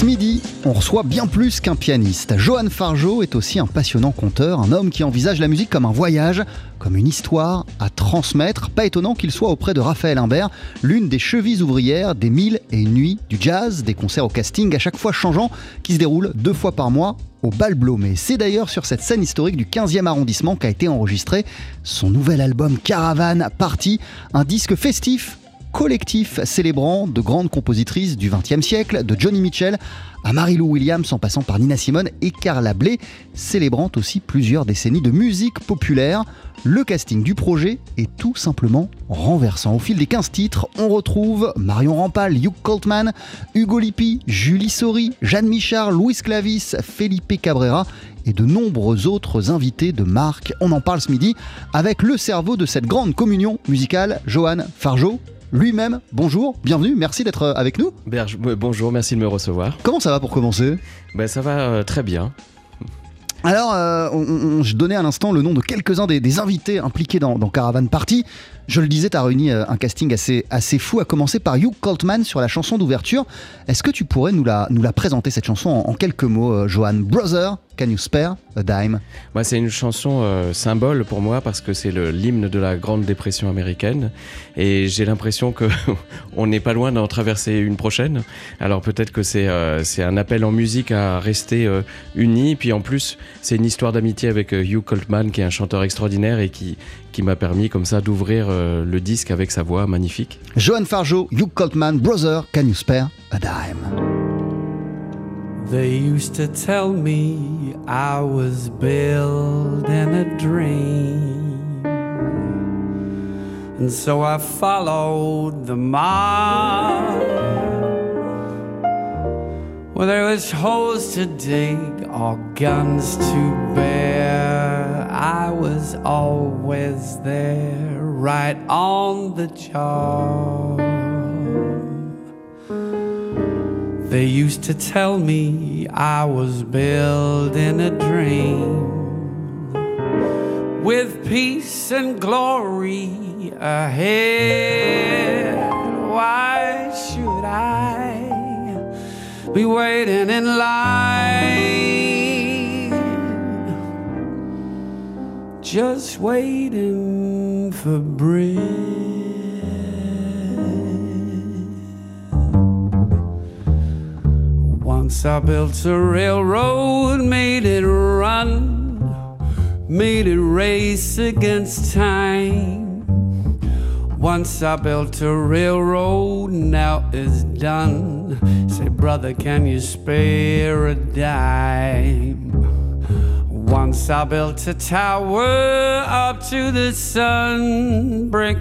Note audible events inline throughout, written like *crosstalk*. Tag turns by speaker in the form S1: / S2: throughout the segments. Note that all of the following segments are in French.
S1: Ce midi, on reçoit bien plus qu'un pianiste. Johan Fargeau est aussi un passionnant conteur, un homme qui envisage la musique comme un voyage, comme une histoire à transmettre. Pas étonnant qu'il soit auprès de Raphaël Imbert, l'une des chevilles ouvrières des mille et une nuits du jazz, des concerts au casting à chaque fois changeants qui se déroulent deux fois par mois au Bal Mais C'est d'ailleurs sur cette scène historique du 15e arrondissement qu'a été enregistré son nouvel album Caravane Party, un disque festif collectif célébrant de grandes compositrices du XXe siècle, de Johnny Mitchell à Marie-Lou Williams en passant par Nina Simone et Carla Bley, célébrant aussi plusieurs décennies de musique populaire. Le casting du projet est tout simplement renversant. Au fil des 15 titres, on retrouve Marion Rampal, Hugh Coltman, Hugo Lippi, Julie Sori, Jeanne Michard, Louis Clavis, Felipe Cabrera et de nombreux autres invités de marque. On en parle ce midi avec le cerveau de cette grande communion musicale, Johan Fargeau lui-même. Bonjour, bienvenue, merci d'être euh, avec nous.
S2: Berge, bonjour, merci de me recevoir.
S1: Comment ça va pour commencer?
S2: Ben, Ça va euh, très bien.
S1: Alors, euh, je donnais à l'instant le nom de quelques-uns des, invités impliqués dans, dans Caravan Party. Je le disais, tu as réuni euh, un casting assez, assez fou, à commencer par Hugh Coltman sur la chanson d'ouverture. Est-ce que tu pourrais nous la, nous la présenter, cette chanson, en, quelques mots, euh, Johan? Brother, Can You Spare a Dime?
S2: Moi, C'est une chanson euh, symbole pour moi parce que c'est l'hymne de la Grande Dépression américaine. Et j'ai l'impression qu'on *laughs* n'est pas loin d'en traverser une prochaine. Alors peut-être que c'est c'est un appel en musique à rester unis. Puis en plus, c'est une histoire d'amitié avec Hugh Coltman, qui est un chanteur extraordinaire et qui, qui m'a permis comme ça d'ouvrir euh, le disque avec sa voix magnifique.
S1: Johan Fargeau, Hugh Coltman, Brother, Can You Spare a Dime?
S3: They used to tell me I was building a dream. And so I followed the mob. Well, there was holes to dig or guns to bear. Always there, right on the job. They used to tell me I was building a dream with peace and glory ahead. Why should I be waiting in line? Just waiting for bread. Once I built a railroad, made it run, made it race against time. Once I built a railroad, now it's done. Say, brother, can you spare a dime? Once I built a tower up to the sun, brick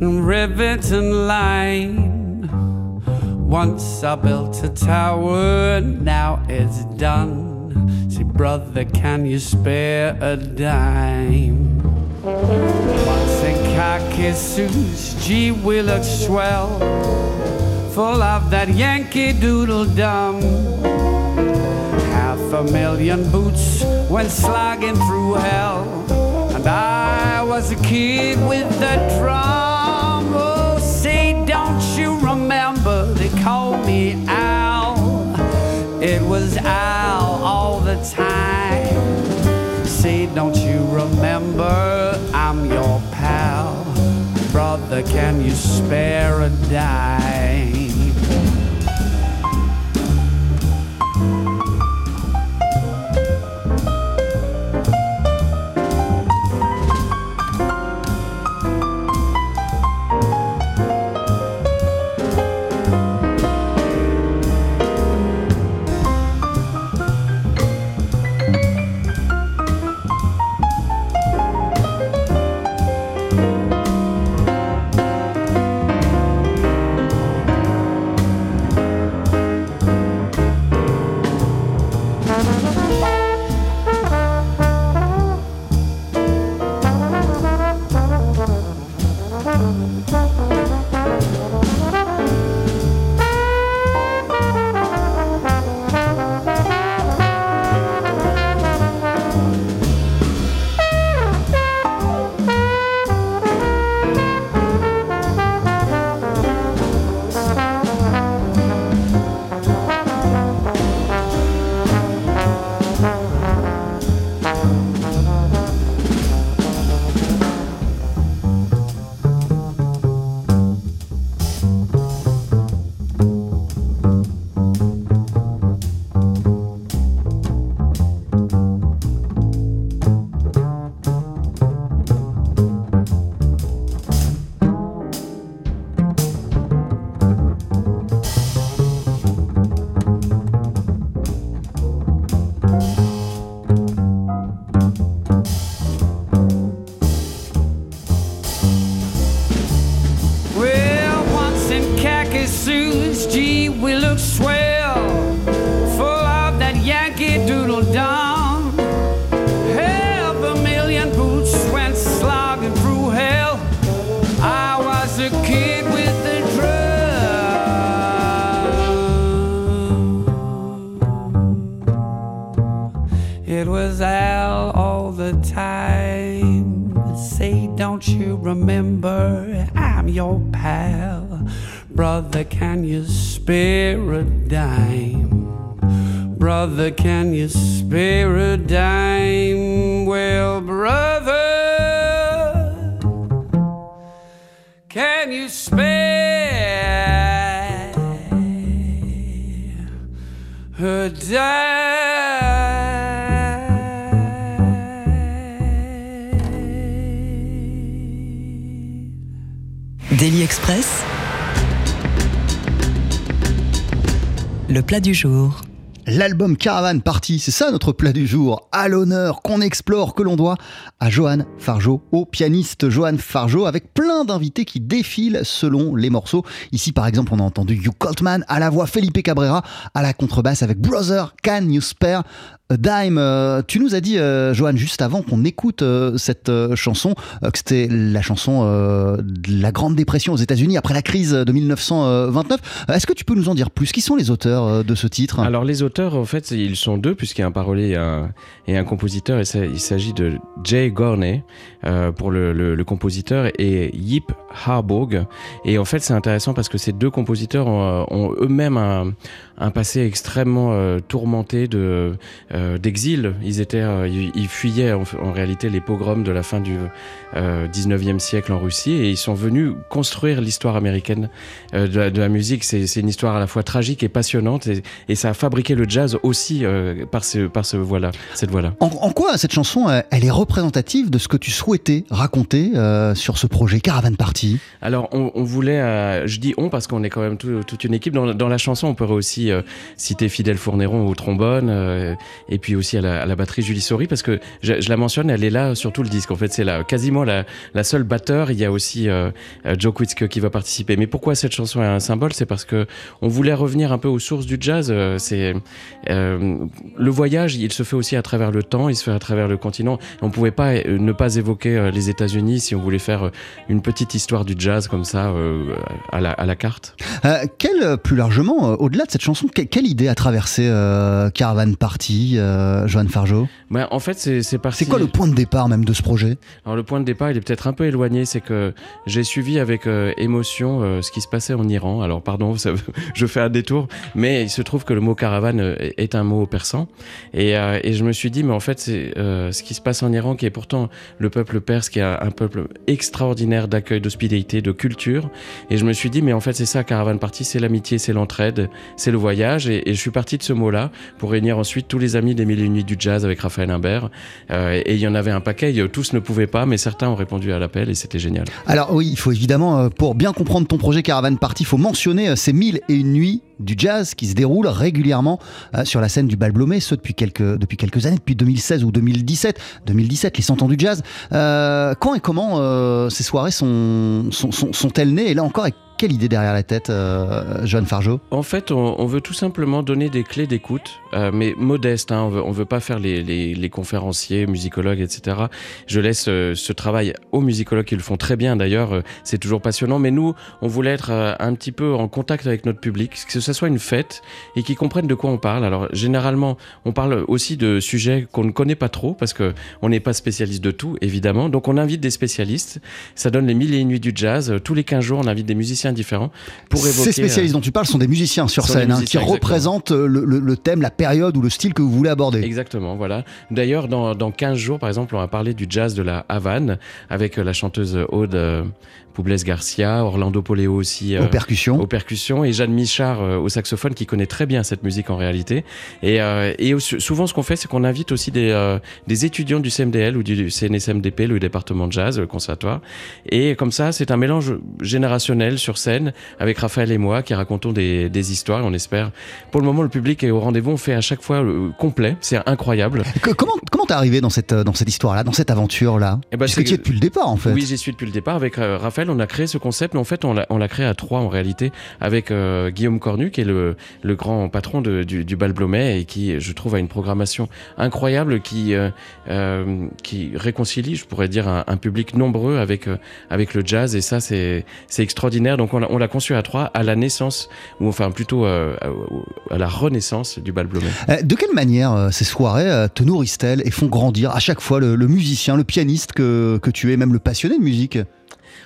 S3: and rivet and line. Once I built a tower, now it's done. See, brother, can you spare a dime? Once in khaki suits, gee, we look swell, full of that Yankee Doodle dum. Half a million boots went slogging through hell. And I was a kid with a drum. Oh, say, don't you remember they called me Al? It was Al all the time. Say, don't you remember I'm your pal? Brother, can you spare a dime? whistle down. Half a million boots went slogging through hell. I was a kid with a drum. It was Al all the time. Say, don't you remember? I'm your pal. Brother, can you spare a dime? Brother, can you spare a dime? Well, brother, can you spare a dime?
S4: Daily Express. Le plat du jour.
S1: L'album Caravan Party, c'est ça notre plat du jour, à l'honneur, qu'on explore, que l'on doit à Johan Fargeau, au pianiste Johan Fargeau, avec plein d'invités qui défilent selon les morceaux. Ici par exemple on a entendu Hugh Coltman, à la voix Felipe Cabrera, à la contrebasse avec Brother Can You Spare a Dime? Euh, tu nous as dit, euh, Johan, juste avant qu'on écoute euh, cette chanson, que c'était la chanson de la Grande Dépression aux États-Unis après la crise de 1929. Est-ce que tu peux nous en dire plus? Qui sont les auteurs de ce titre?
S2: Alors les auteurs, en fait, ils sont deux, puisqu'il y a un parolier et un, compositeur. Et il s'agit de Jay Gorney euh, pour le compositeur et Yip Harburg. Et en fait, c'est intéressant parce que ces deux compositeurs ont, ont eux-mêmes un, un passé extrêmement euh, tourmenté de euh, d'exil. Ils étaient, euh, ils, ils fuyaient en, en, réalité les pogroms de la fin du 19e siècle en Russie et ils sont venus construire l'histoire américaine de la, de, la, musique. C'est une histoire à la fois tragique et passionnante et, et ça a fabriqué le jazz aussi par ce par ce voilà cette voie là.
S1: En, en, quoi cette chanson elle est représentative de ce que tu souhaitais raconter sur ce projet Caravan Party?
S2: Alors on, on voulait, je dis on parce qu'on est quand même tout, toute une équipe dans, dans la chanson. On pourrait aussi euh, citer Fidèle Fourneron au trombone euh, et puis aussi à la, batterie Julie Sori parce que je, la mentionne, elle est là sur tout le disque. En fait, c'est là quasiment la, seule batteur. Il y a aussi euh, Joe Quitzke qui va participer. Mais pourquoi cette chanson est un symbole? C'est parce que on voulait revenir un peu aux sources du jazz. C'est le voyage, il se fait aussi à travers le temps, il se fait à travers le continent. On pouvait pas ne pas évoquer les États-Unis si on voulait faire une petite histoire du jazz comme ça à la, carte.
S1: quel plus largement, au-delà de cette chanson que, quelle idée a traversé euh, Caravan Party, euh, Johan Fargeau?
S2: Bah, En fait, c'est parti.
S1: C'est quoi le point de départ même de ce projet?
S2: Alors, le point de départ, il est peut-être un peu éloigné. C'est que j'ai suivi avec euh, émotion euh, ce qui se passait en Iran. Alors, pardon, *laughs* ça, je fais un détour, mais il se trouve que le mot caravane euh, est un mot persan. Et, et je me suis dit, mais en fait, c'est ce qui se passe en Iran, qui est pourtant le peuple perse, qui est un, un peuple extraordinaire d'accueil, d'hospitalité, de culture. Et je me suis dit, mais en fait, c'est ça, Caravan Party, c'est l'amitié, c'est l'entraide, c'est le Et, je suis parti de ce mot-là pour réunir ensuite tous les amis des Mille et Nuits du Jazz avec Raphaël Imbert. Euh, et il y en avait un paquet, tous ne pouvaient pas, mais certains ont répondu à l'appel et c'était génial.
S1: Alors oui, il faut évidemment, euh, pour bien comprendre ton projet Caravan Party, il faut mentionner euh, ces Mille et une nuits du jazz qui se déroulent régulièrement sur la scène du Bal Blomé, ce depuis quelques, depuis quelques années, depuis 2016 ou 2017. 2017, les 100 ans du jazz. quand et comment ces soirées sont, sont, sont, sont-elles nées? Et là encore, avec quelle idée derrière la tête, euh, Johan Fargeau?
S2: En fait, on, veut tout simplement donner des clés d'écoute, euh, mais modestes. Hein, on on veut pas faire les, les, les, conférenciers, musicologues, etc. Je laisse euh, ce travail aux musicologues qui le font très bien d'ailleurs. Euh, c'est toujours passionnant. Mais nous, on voulait être un petit peu en contact avec notre public, que ce soit une fête et qu'ils comprennent de quoi on parle. Alors, généralement, on parle aussi de sujets qu'on ne connaît pas trop parce que on n'est pas spécialiste de tout, évidemment. Donc, on invite des spécialistes. Ça donne les mille et une nuits du jazz. Tous les 15 jours, on invite des musiciens différents pour évoquer.
S1: Ces spécialistes dont tu parles sont des musiciens sur scène musiciens, hein, qui exactement. représentent le, le, le, thème, la période ou le style que vous voulez aborder.
S2: Exactement, voilà. D'ailleurs, dans, dans 15 jours, par exemple, on va parler du jazz de la Havane avec la chanteuse Aude Poublès Garcia, Orlando Poléo aussi
S1: euh, aux percussions,
S2: aux percussions et Jeanne Michard euh, au saxophone qui connaît très bien cette musique en réalité. Et, euh, et souvent ce qu'on fait c'est qu'on invite aussi des, des étudiants du CMDL ou du CNSMDP, le département de jazz, le conservatoire. Et comme ça c'est un mélange générationnel sur scène avec Raphaël et moi qui racontons des, des histoires. On espère. Pour le moment le public est au rendez-vous. On fait à chaque fois le complet. C'est incroyable.
S1: Comment comment t'es arrivé dans cette dans cette histoire là, dans cette aventure là
S2: eh ben,
S1: Parce que tu es depuis le départ en fait.
S2: Oui j'y suis depuis le départ avec Raphaël on a créé ce concept, mais en fait, on l'a créé à trois en réalité, avec euh, Guillaume Cornu, qui est le, grand patron du, Bal Blomet et qui, je trouve, a une programmation incroyable qui, euh, euh, qui réconcilie, je pourrais dire, un, public nombreux avec, avec le jazz. Et ça, c'est extraordinaire. Donc, on l'a conçu à trois, à la naissance, ou enfin plutôt à la renaissance du Bal Blomet.
S1: de quelle manière ces soirées te nourrissent-elles et font grandir à chaque fois le, le musicien, le pianiste que, que tu es, même le passionné de musique?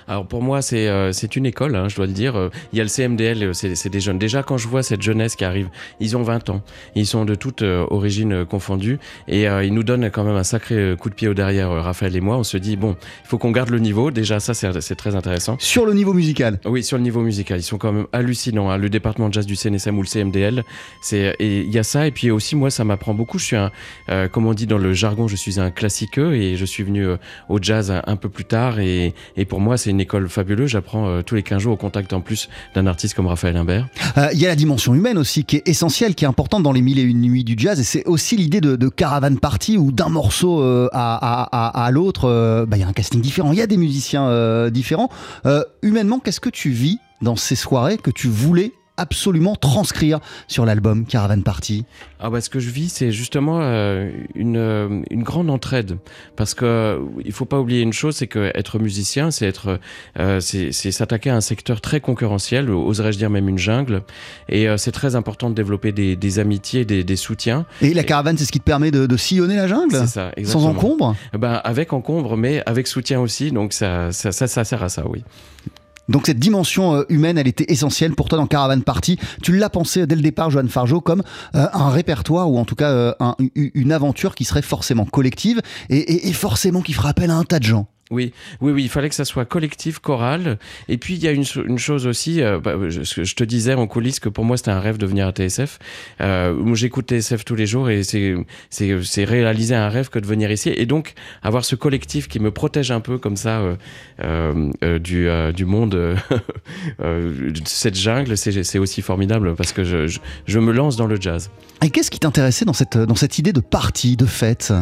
S2: Alors pour moi, c'est euh, c'est une école, hein, je dois le dire. Il y a le CMDL, euh, c'est c'est des jeunes. Déjà, quand je vois cette jeunesse qui arrive, ils ont 20 ans. Ils sont de toutes euh, origines euh, confondues. Et euh, ils nous donnent quand même un sacré coup de pied au derrière, Raphaël et moi. On se dit, bon, il faut qu'on garde le niveau. Déjà, ça, c'est c'est très intéressant.
S1: Sur le niveau musical.
S2: Oui, sur le niveau musical, ils sont quand même hallucinants. hein. Le département de jazz du CNSM ou le CMDL, c'est il y a ça. Et puis aussi, moi, ça m'apprend beaucoup. Je suis un, euh, comme on dit dans le jargon, je suis un classiqueux et je suis venu au jazz un, un peu plus tard. Et, et pour moi, c'est une école fabuleuse. J'apprends euh, tous les 15 jours au contact en plus d'un artiste comme Raphaël Imbert.
S1: Euh, Il y a la dimension humaine aussi qui est essentielle, qui est importante dans les mille et une nuits du jazz. Et c'est aussi l'idée de, caravane party où d'un morceau euh, à, à- l'autre, bah, il y a un casting différent. Il y a des musiciens différents. Humainement, qu'est-ce que tu vis dans ces soirées que tu voulais absolument transcrire sur l'album Caravan Party
S2: Ah bah, ce que je vis, c'est justement euh, une, euh, une grande entraide. Parce que euh, il faut pas oublier une chose, c'est que être musicien, c'est être, euh, c'est s'attaquer à un secteur très concurrentiel, oserais-je dire même une jungle. Et c'est très important de développer des, des amitiés, des, des soutiens.
S1: Et la caravane, c'est ce qui te permet de, de sillonner la jungle
S2: C'est ça,
S1: sans
S2: exactement.
S1: encombre?
S2: Ben, avec encombre, mais avec soutien aussi. Donc ça, ça, ça, ça sert à ça, oui.
S1: Donc cette dimension euh, humaine, elle était essentielle pour toi dans Caravan Party. Tu l'as pensé dès le départ, Johan Fargeau, comme euh, un répertoire ou en tout cas euh, une aventure qui serait forcément collective et- et forcément qui fera appel à un tas de gens.
S2: Oui, oui, oui, il fallait que ça soit collectif, choral. Et puis il y a une, cho- une chose aussi, euh, bah, je, te disais en coulisses que pour moi c'était un rêve de venir à TSF. Euh, j'écoute TSF tous les jours et c'est réaliser un rêve que de venir ici. Et donc avoir ce collectif qui me protège un peu comme ça euh, euh, du du monde, *laughs* de cette jungle, c'est aussi formidable parce que je, me lance dans le jazz.
S1: Et qu'est-ce qui t'intéressait dans cette, idée de party, de fête?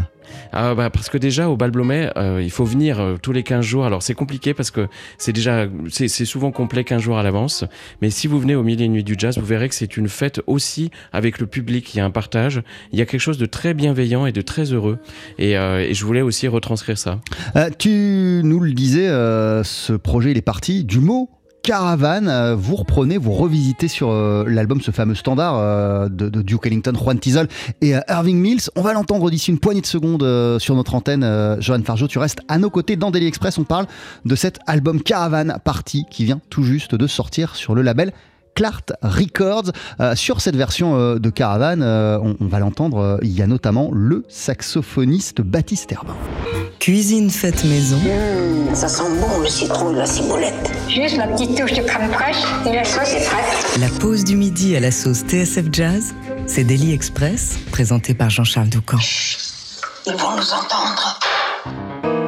S2: Ah bah parce que déjà au bal Blomet, euh, il faut venir euh, tous les 15 jours. Alors c'est compliqué parce que c'est déjà c'est souvent complet 15 jours à l'avance. Mais si vous venez au milieu et nuit du jazz, vous verrez que c'est une fête aussi avec le public. Il y a un partage. Il y a quelque chose de très bienveillant et de très heureux. Et, euh, et je voulais aussi retranscrire ça.
S1: Tu nous le disais, ce projet il est parti du mot caravane. Euh, vous reprenez, vous revisitez sur euh, l'album ce fameux standard euh, de, Duke Ellington, Juan Tizol et Irving Mills. On va l'entendre d'ici une poignée de secondes sur notre antenne. Johan Fargeau, tu restes à nos côtés dans Daily Express. On parle de cet album Caravan Party qui vient tout juste de sortir sur le label Clart Records. Euh, sur cette version euh, de Caravan, euh, on, on va l'entendre, euh, il y a notamment le saxophoniste Baptiste Herbin.
S4: Cuisine faite maison,
S5: Ça sent bon le citron de la ciboulette.
S6: Juste la petite touche de crème fraîche et la sauce est prête.
S4: la pause du midi à la sauce TSF Jazz, c'est Daily Express, présenté par Jean-Charles Doucan.
S5: Ils vont nous entendre.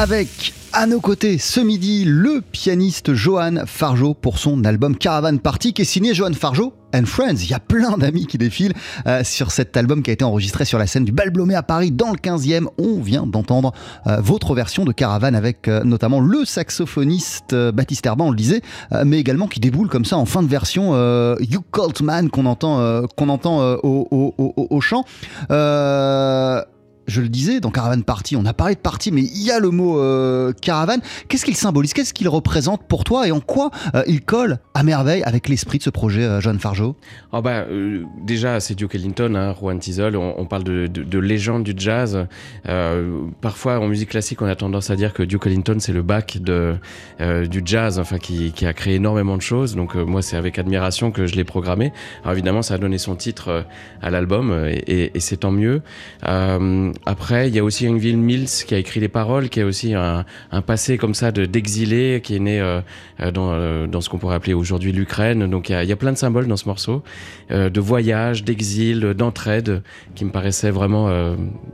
S1: Avec à nos côtés ce midi le pianiste Johan Fargeau pour son album Caravan Party qui est signé Johan Fargeau and Friends. Il y a plein d'amis qui défilent euh, sur cet album qui a été enregistré sur la scène du Bal Blomet à Paris dans le 15e. On vient d'entendre euh, votre version de Caravan avec euh, notamment le saxophoniste Baptiste Herban, on le disait, mais également qui déboule comme ça en fin de version You Cult Man qu'on entend, qu'on entend au, au- au- au chant. Je le disais, dans Caravan Party, on a parlé de party, mais il y a le mot euh, caravane. Qu'est-ce qu'il symbolise? Qu'est-ce qu'il représente pour toi et en quoi euh, il colle à merveille avec l'esprit de ce projet, euh, John Fargeau?
S2: Oh bah, déjà, c'est Duke Ellington, hein, Juan Tizol. On, parle de, de, de légende du jazz. Parfois, en musique classique, on a tendance à dire que Duke Ellington, c'est le bac du jazz, enfin, qui, a créé énormément de choses. Donc, moi, c'est avec admiration que je l'ai programmé. Alors, évidemment, ça a donné son titre à l'album et c'est tant mieux. Après, il y a aussi Yngwie Mills qui a écrit les paroles, qui a aussi un, un passé comme ça de d'exilé, qui est né euh, euh, dans, euh, dans ce qu'on pourrait appeler aujourd'hui l'Ukraine. Donc, il y, a, il y a plein de symboles dans ce morceau euh, de voyage, d'exil, d'entraide, qui me paraissait vraiment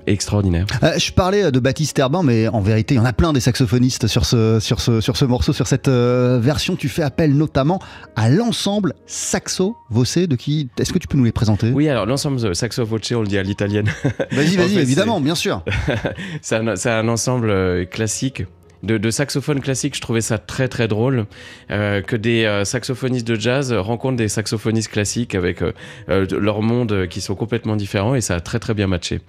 S2: extraordinaire.
S1: Je parlais de Baptiste Herbin, mais en vérité, il y en a plein des saxophonistes sur ce, sur ce, sur ce morceau, sur cette version. Tu fais appel notamment à l'ensemble Saxo Vossé, de qui Est-ce que tu peux nous les présenter?
S2: Oui, alors l'ensemble Saxo Voce, on le dit à l'italienne.
S1: Vas-y, vas-y, *laughs*
S2: fait,
S1: évidemment, bien sûr. *laughs*
S2: c'est un, ensemble euh, classique. De, de saxophones classiques, je trouvais ça très très drôle euh, que des euh, saxophonistes de jazz rencontrent des saxophonistes classiques avec euh, leurs mondes euh, qui sont complètement différents et ça a très très bien matché.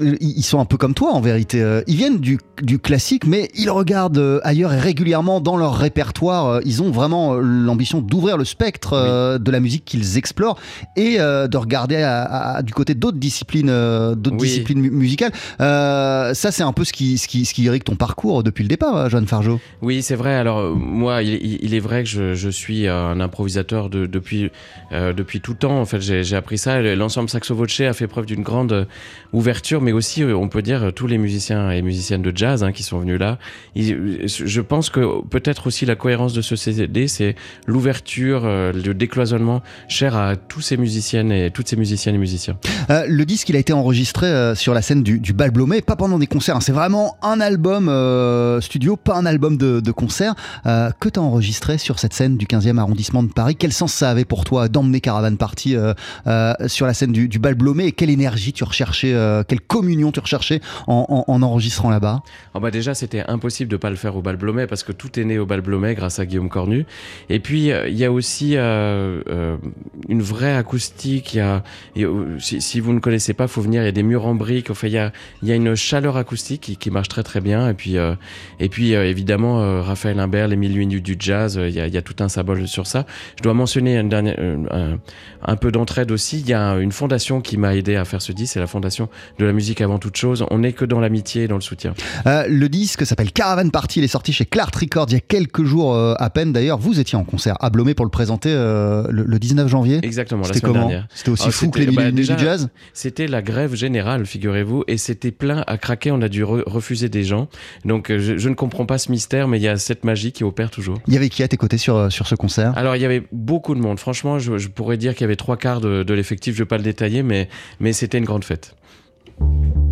S1: Ils sont un peu comme toi en vérité. Euh, Ils viennent du, du classique, mais ils regardent euh, ailleurs et régulièrement dans leur répertoire. euh, Ils ont vraiment l'ambition d'ouvrir le spectre de la musique qu'ils explorent et de regarder à- à- du côté d'autres disciplines, d'autres
S2: Oui.
S1: disciplines mu- musicales. Euh, ça, c'est un peu ce qui, ce, qui, ce qui irrigue ton parcours depuis le départ, Joanne Fargeau.
S2: Oui, c'est vrai. Alors moi, il, est vrai que je, je suis un improvisateur de- depuis euh, depuis tout temps. En fait, j'ai appris ça. L'ensemble Saxo Voce a fait preuve d'une grande ouverture, mais aussi, euh, on peut dire, euh, tous les musiciens et musiciennes de jazz hein, qui sont venus là. Ils- je pense que peut-être aussi la cohérence de ce CD, c'est l'ouverture, euh, le décloisonnement cher à tous ces musiciennes et toutes ces musiciennes et musiciens.
S1: Euh, le disque, il a été enregistré euh, sur la scène du, Bal Blomet, pas pendant des concerts. hein. C'est vraiment un album euh, studio, pas un album de, concert. Euh, que tu as enregistré sur cette scène du 15e arrondissement de Paris? Quel sens ça avait pour toi d'emmener Caravan Party euh, euh, sur la scène du, Bal Blomet Et quelle énergie tu recherchais, euh, quelle communion tu recherchais en, en- en enregistrant là-bas?
S2: Ah bah déjà, c'était impossible de pas le faire au Bal Blomet parce que tout est né au Bal Blomet grâce à Guillaume Cornu. Et puis euh, il y a aussi euh, euh, une vraie acoustique. Il y il y a- si, vous ne connaissez pas, faut venir. Il y a des murs en briques. Enfin, il y a, il y a une chaleur acoustique qui, marche très très bien. Et puis et puis évidemment Raphaël Imbert, les mille minutes du jazz. Il y, a, il tout un symbole sur ça. Je dois mentionner un peu d'entraide aussi. Il y a une fondation qui m'a aidé à faire ce disque. C'est la fondation de la musique avant toute chose. On n'est que dans l'amitié et dans le soutien.
S1: Euh, Le disque s'appelle Caravan Party, il est sorti chez Clart Records il y a quelques jours euh, à peine. D'ailleurs, vous étiez en concert à Blomet pour le présenter euh, le, le 19 janvier.
S2: Exactement, la
S1: C'était
S2: semaine
S1: comment
S2: dernière.
S1: C'était aussi
S2: Ah,
S1: fou que les
S2: bah, déjà,
S1: du jazz
S2: C'était la grève générale, figurez-vous, et c'était plein à craquer. On a dû re- refuser des gens. Donc je, je ne comprends pas ce mystère, mais il y a cette magie qui opère toujours.
S1: Il y avait qui à tes côtés sur, sur ce concert?
S2: Alors il y avait beaucoup de monde. Franchement, je, je pourrais dire qu'il y avait trois quarts de, de l'effectif. Je ne vais pas le détailler, mais, mais c'était une grande fête.
S4: Thank you.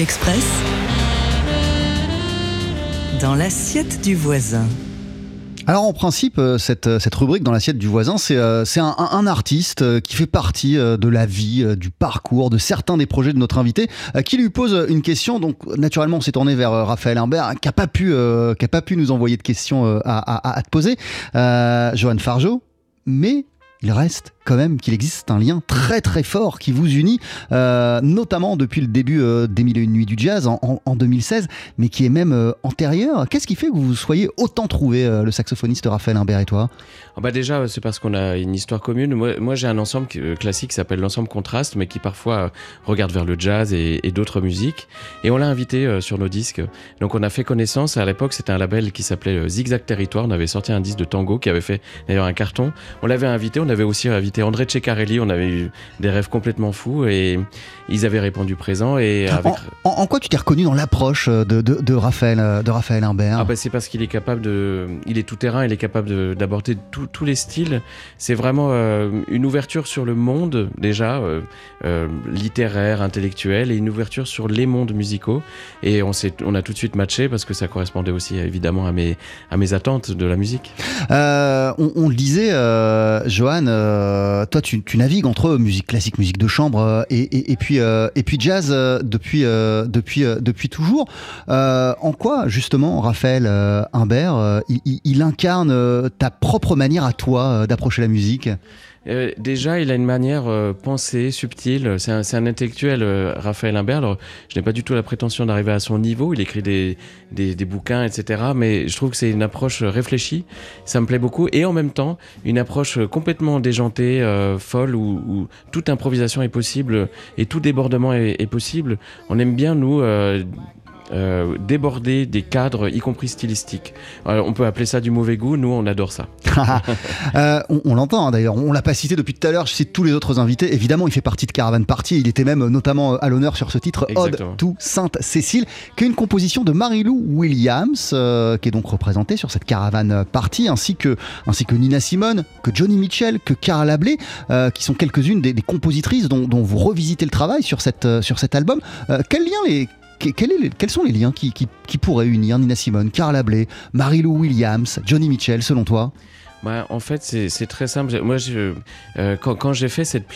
S4: Express dans l'assiette du voisin.
S1: Alors en principe, euh, cette, euh, cette rubrique dans l'assiette du voisin, c'est euh, un, artiste qui fait partie de la vie, du parcours, de certains des projets de notre invité, qui lui pose une question. Donc naturellement, on s'est tourné vers Raphaël Imbert, qui n'a pas, pu, pas pu nous envoyer de questions à te poser. Johan Fargeau, mais il reste quand même qu'il existe un lien très très fort qui vous unit, euh, notamment depuis le début euh, des Mille et Une Nuits du Jazz en, 2016, mais qui est même euh, antérieur. Qu'est-ce qui fait que vous soyez autant trouvé, le saxophoniste Raphaël Imbert et toi?
S2: Ah bah Déjà, c'est parce qu'on a une histoire commune. Moi, j'ai un ensemble classique qui s'appelle l'ensemble Contraste, mais qui parfois regarde vers le jazz et, d'autres musiques. Et on l'a invité sur nos disques. Donc on a fait connaissance. À l'époque, c'était un label qui s'appelait Zigzag Territoire. On avait sorti un disque de tango qui avait fait d'ailleurs un carton. On l'avait invité. On avait aussi invité André Ceccarelli. On avait eu des rêves complètement fous et ils avaient répondu présent. Et
S1: en, quoi tu t'es reconnu dans l'approche de, de, Raphaël, de Raphaël Imbert?
S2: Ah bah C'est parce qu'il est capable de. Il est tout terrain, il est capable d'aborder tous les styles. C'est vraiment euh, une ouverture sur le monde, déjà, euh, euh, littéraire, intellectuel, et une ouverture sur les mondes musicaux. Et on, on a tout de suite matché parce que ça correspondait aussi évidemment à mes, à mes attentes de la musique.
S1: on, on, le disait, Johan euh, toi, tu, navigues entre musique classique, musique de chambre euh, et, puis, euh, et puis jazz depuis, depuis, depuis toujours. en quoi, justement, Raphaël Imbert, il, incarne ta propre manière à toi d'approcher la musique?
S2: Euh, déjà, il a une manière euh, pensée, subtile. C'est un, un, intellectuel, euh, Raphaël Imbert. Alors, je n'ai pas du tout la prétention d'arriver à son niveau. Il écrit des, des, des, bouquins, etc. Mais je trouve que c'est une approche réfléchie. Ça me plaît beaucoup. Et en même temps, une approche complètement déjantée, folle, où, où, toute improvisation est possible et tout débordement est, est possible. On aime bien, nous, euh, déborder des cadres, y compris stylistiques. on peut appeler ça du mauvais goût, nous on adore ça. *laughs*
S1: Euh, on, l'entend hein, d'ailleurs, on l'a pas cité depuis tout à l'heure, je cite tous les autres invités. Évidemment, il fait partie de Caravan Party, il était même notamment à l'honneur sur ce titre, Ode to Sainte Cécile, qui est une composition de Marilou Williams, euh, qui est donc représentée sur cette Caravan Party, ainsi que, ainsi que Nina Simone, que Johnny Mitchell, que Carla Bley, qui sont quelques-unes des, compositrices dont, vous revisitez le travail sur, cette, sur cet album. quel lien les quels sont les liens qui, pourraient unir Nina Simone, Carla Bley, Marie-Lou Williams, Johnny Mitchell, selon toi?
S2: Bah, en fait, c'est très simple. Moi, euh, quand, j'ai fait cette,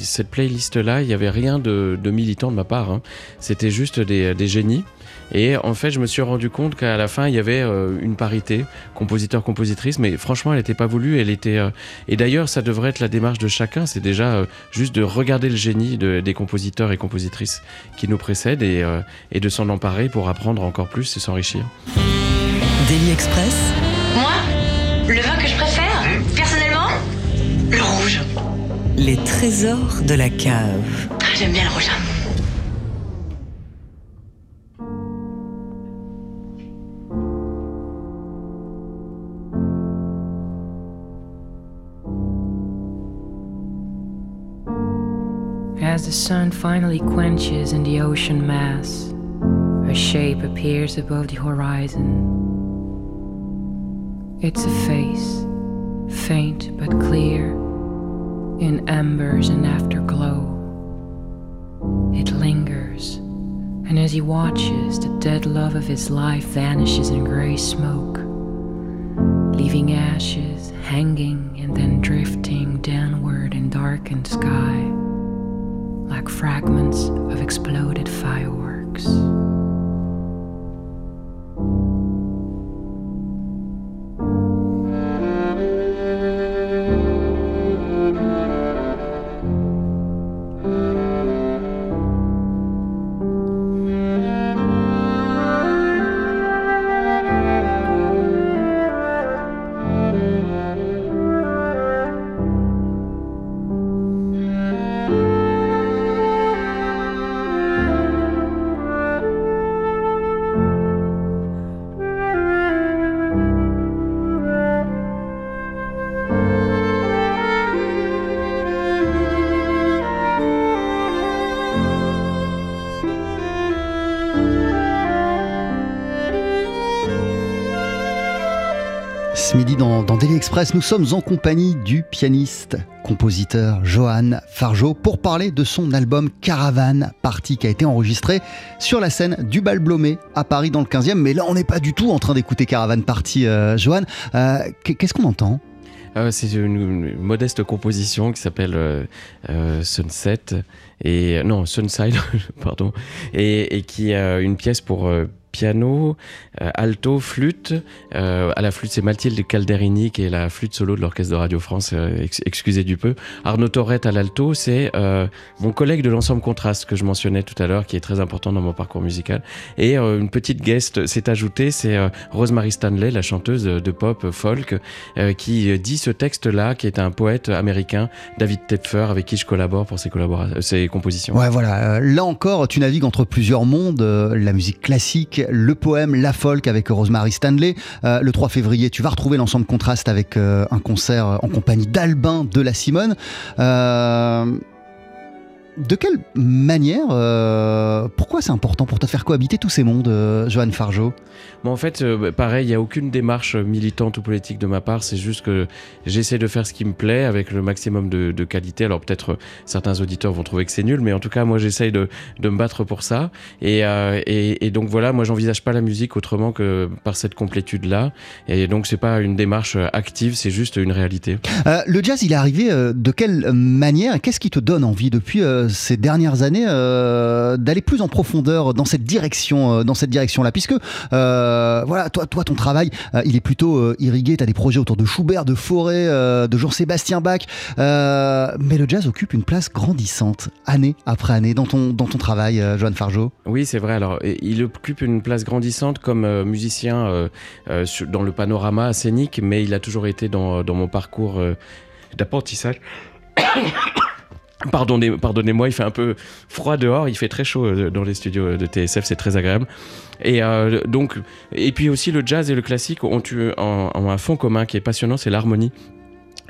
S2: cette playlist-là, il n'y avait rien de, militant de ma part. Hein. C'était juste des, génies. Et en fait, je me suis rendu compte qu'à la fin, il y avait euh, une parité, compositeur-compositrice, mais franchement, elle n'était pas voulue. Elle était. Euh, et d'ailleurs, ça devrait être la démarche de chacun. C'est déjà juste de regarder le génie des compositeurs et compositrices qui nous précèdent et, et de s'en emparer pour apprendre encore plus et s'enrichir.
S4: Daily Express.
S7: Moi le vin que je préfère, personnellement, le rouge.
S4: Les trésors de la cave.
S7: Ah, j'aime bien le rouge.
S8: The sun finally quenches in the ocean mass, a shape appears above the horizon. It's a face, faint but clear, in embers and afterglow. It lingers, and as he watches, the dead love of his life vanishes in gray smoke, leaving ashes hanging and then drifting downward in darkened sky, like fragments of exploded fireworks.
S1: Dans, Daily Express, nous sommes en compagnie du pianiste, compositeur Johan Fargeau pour parler de son album Caravane Party qui a été enregistré sur la scène du Bal Blomé à Paris dans le 15e. Mais là, on n'est pas du tout en train d'écouter Caravane Party, euh, Johan. Euh, qu'est-ce qu'on entend?
S2: Euh, c'est une, modeste composition qui s'appelle euh, Sunset et non Sunside *laughs* pardon et, et qui a une pièce pour piano, euh, alto, flûte. Euh, à la flûte, c'est Mathilde Calderini qui est la flûte solo de l'Orchestre de Radio France, euh, excusez du peu. Arnaud Torrette à l'alto, c'est mon collègue de l'ensemble Contraste que je mentionnais tout à l'heure, qui est très important dans mon parcours musical. Et une petite guest s'est ajoutée, c'est Rosemary Stanley, la chanteuse de pop folk, qui dit ce texte-là, qui est un poète américain, David Tepfer, avec qui je collabore pour ses, ses compositions.
S1: Ouais, voilà. là encore, tu navigues entre plusieurs mondes, la musique classique, le poème La Folk avec Rosemary Stanley. Euh, le 3 février, tu vas retrouver l'ensemble contraste avec euh, un concert en compagnie d'Albin de la Simone. Euh, de quelle manière, euh, pourquoi c'est important pour te faire cohabiter tous ces mondes, euh, Johan Fargeau?
S2: Bon, En fait, euh, pareil, il n'y a aucune démarche militante ou politique de ma part. C'est juste que j'essaie de faire ce qui me plaît avec le maximum de, qualité. Alors peut-être certains auditeurs vont trouver que c'est nul, mais en tout cas, moi, j'essaye de, me battre pour ça. Et, et, donc voilà, moi, j'envisage pas la musique autrement que par cette complétude-là. Et donc, c'est pas une démarche active, c'est juste une réalité.
S1: le jazz, il est arrivé de quelle manière? Qu'est-ce qui te donne envie depuis ces dernières années euh, d'aller plus en profondeur dans cette direction, euh, dans cette direction-là, puisque euh, voilà, toi, toi, ton travail, il est plutôt irrigué. Tu as des projets autour de Schubert, de Forêt, de Jean-Sébastien Bach, mais le jazz occupe une place grandissante année après année dans ton dans ton travail, Johan Fargeau.
S2: Oui, c'est vrai. Alors, il occupe une place grandissante comme musicien dans le panorama scénique, mais il a toujours été dans, dans mon parcours d'apprentissage. Pardonnez, pardonnez-moi, il fait un peu froid dehors, il fait très chaud euh, dans les studios de TSF, c'est très agréable. Et euh, et puis aussi le jazz et le classique ont un fond commun qui est passionnant, c'est l'harmonie.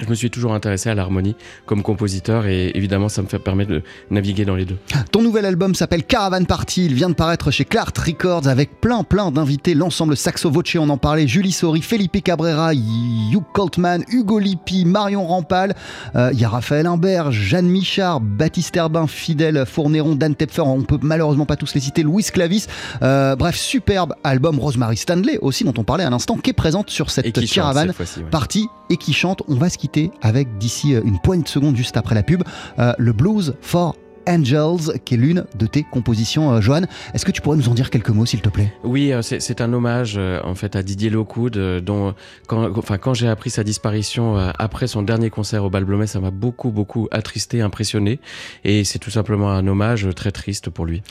S2: Je me suis toujours intéressé à l'harmonie comme compositeur et évidemment ça me fait permettre de naviguer dans les deux.
S1: Ton nouvel album s'appelle Caravan Party, il vient de paraître chez Clark Records avec plein plein d'invités, l'ensemble Saxo Voce on en parlait, Julie Sori, Felipe Cabrera, Hugh Coltman, Hugo Lippi, Marion Rampal, euh, il y a Raphaël Imbert, Jeanne Michard, Baptiste Herbin, Fidèle Fourneron, Dan Tepfer, on peut malheureusement pas tous les citer, Louis Clavis, euh, bref superbe album. Rosemary Stanley aussi dont on parlait à l'instant qui est présente sur cette Caravan Party et qui chante, on va se quitter avec d'ici euh, une poignée de secondes juste après la pub, euh, le Blues for Angels, qui est l'une de tes compositions, euh, Johan. Est-ce que tu pourrais nous en dire quelques mots, s'il te plaît?
S2: Oui, euh, c'est un hommage euh, en fait à Didier Lockwood, dont quand, enfin, quand j'ai appris sa disparition après son dernier concert au Bal Blomet, ça m'a beaucoup, beaucoup attristé, impressionné. Et c'est tout simplement un hommage très triste pour lui.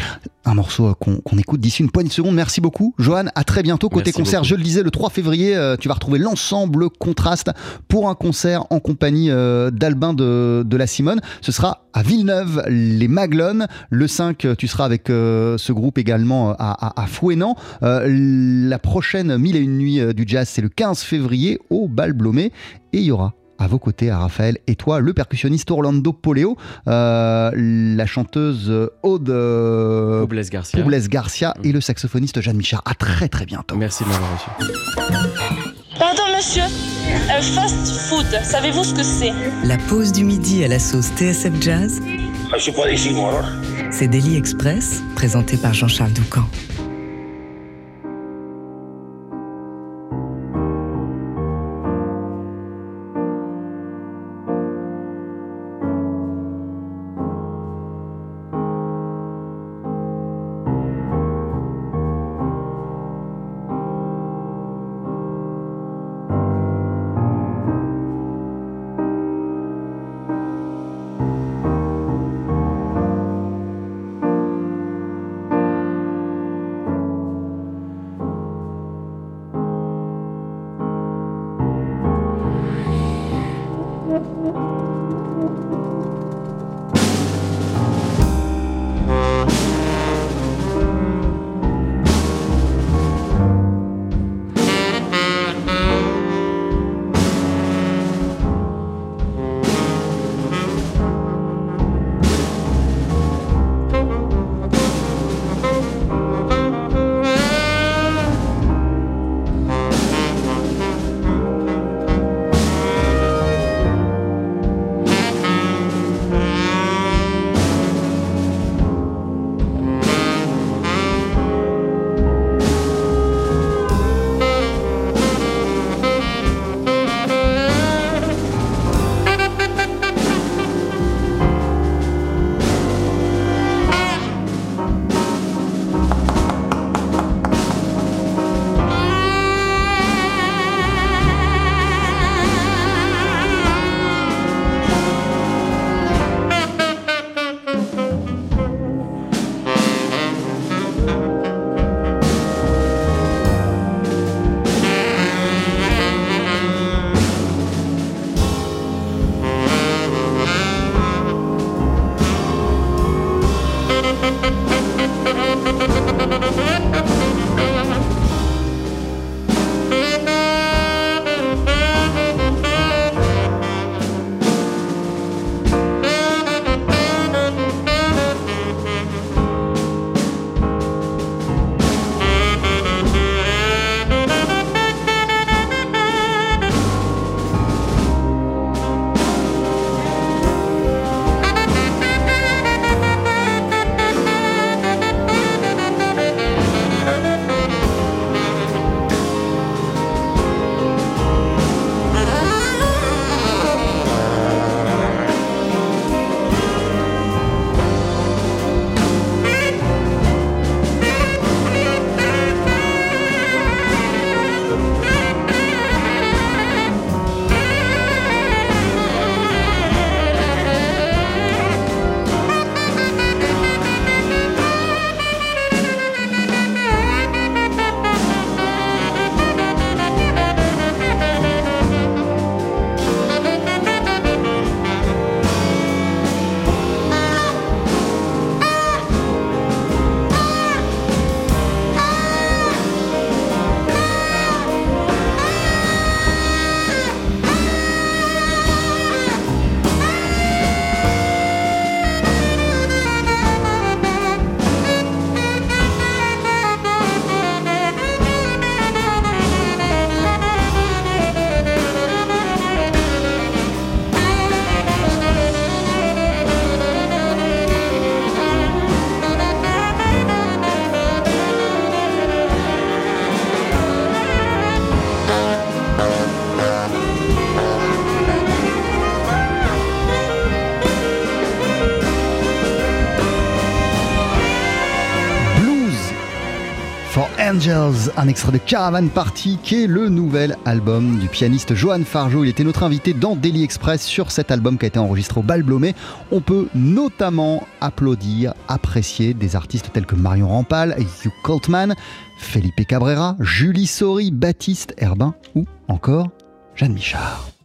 S1: Un morceau qu'on écoute d'ici une poignée de secondes. Merci beaucoup, Johan. À très bientôt. Côté concert, je le disais, le 3 février, tu vas retrouver l'ensemble Contraste pour un concert en compagnie d'Albin de, de la Simone. Ce sera à Villeneuve les Maglones. Le 5, tu seras avec euh, ce groupe également à, à, Fouénan. Euh, la prochaine Mille et une nuits euh, du jazz, c'est le 15 février au Bal Blomé. Et il y aura à vos côtés, à Raphaël et toi, le percussionniste Orlando Poleo, la chanteuse Aude
S2: Garcia,
S1: Garcia et le saxophoniste Jeanne Michard. À très très bientôt.
S2: Merci de m'avoir reçu.
S9: Pardon monsieur, un fast food, savez-vous ce que c'est?
S4: La pause du midi à la sauce TSF Jazz
S10: suis.
S4: C'est Daily Express, présenté par Jean-Charles Doucan.
S1: Un extrait de Caravan Party qui est le nouvel album du pianiste Johan Fargeau. Il était notre invité dans Daily Express sur cet album qui a été enregistré au Bal Blomé. On peut notamment applaudir, apprécier des artistes tels que Marion Rampal, Hugh Coltman, Felipe Cabrera, Julie Sori, Baptiste Herbin ou encore Jeanne Michard.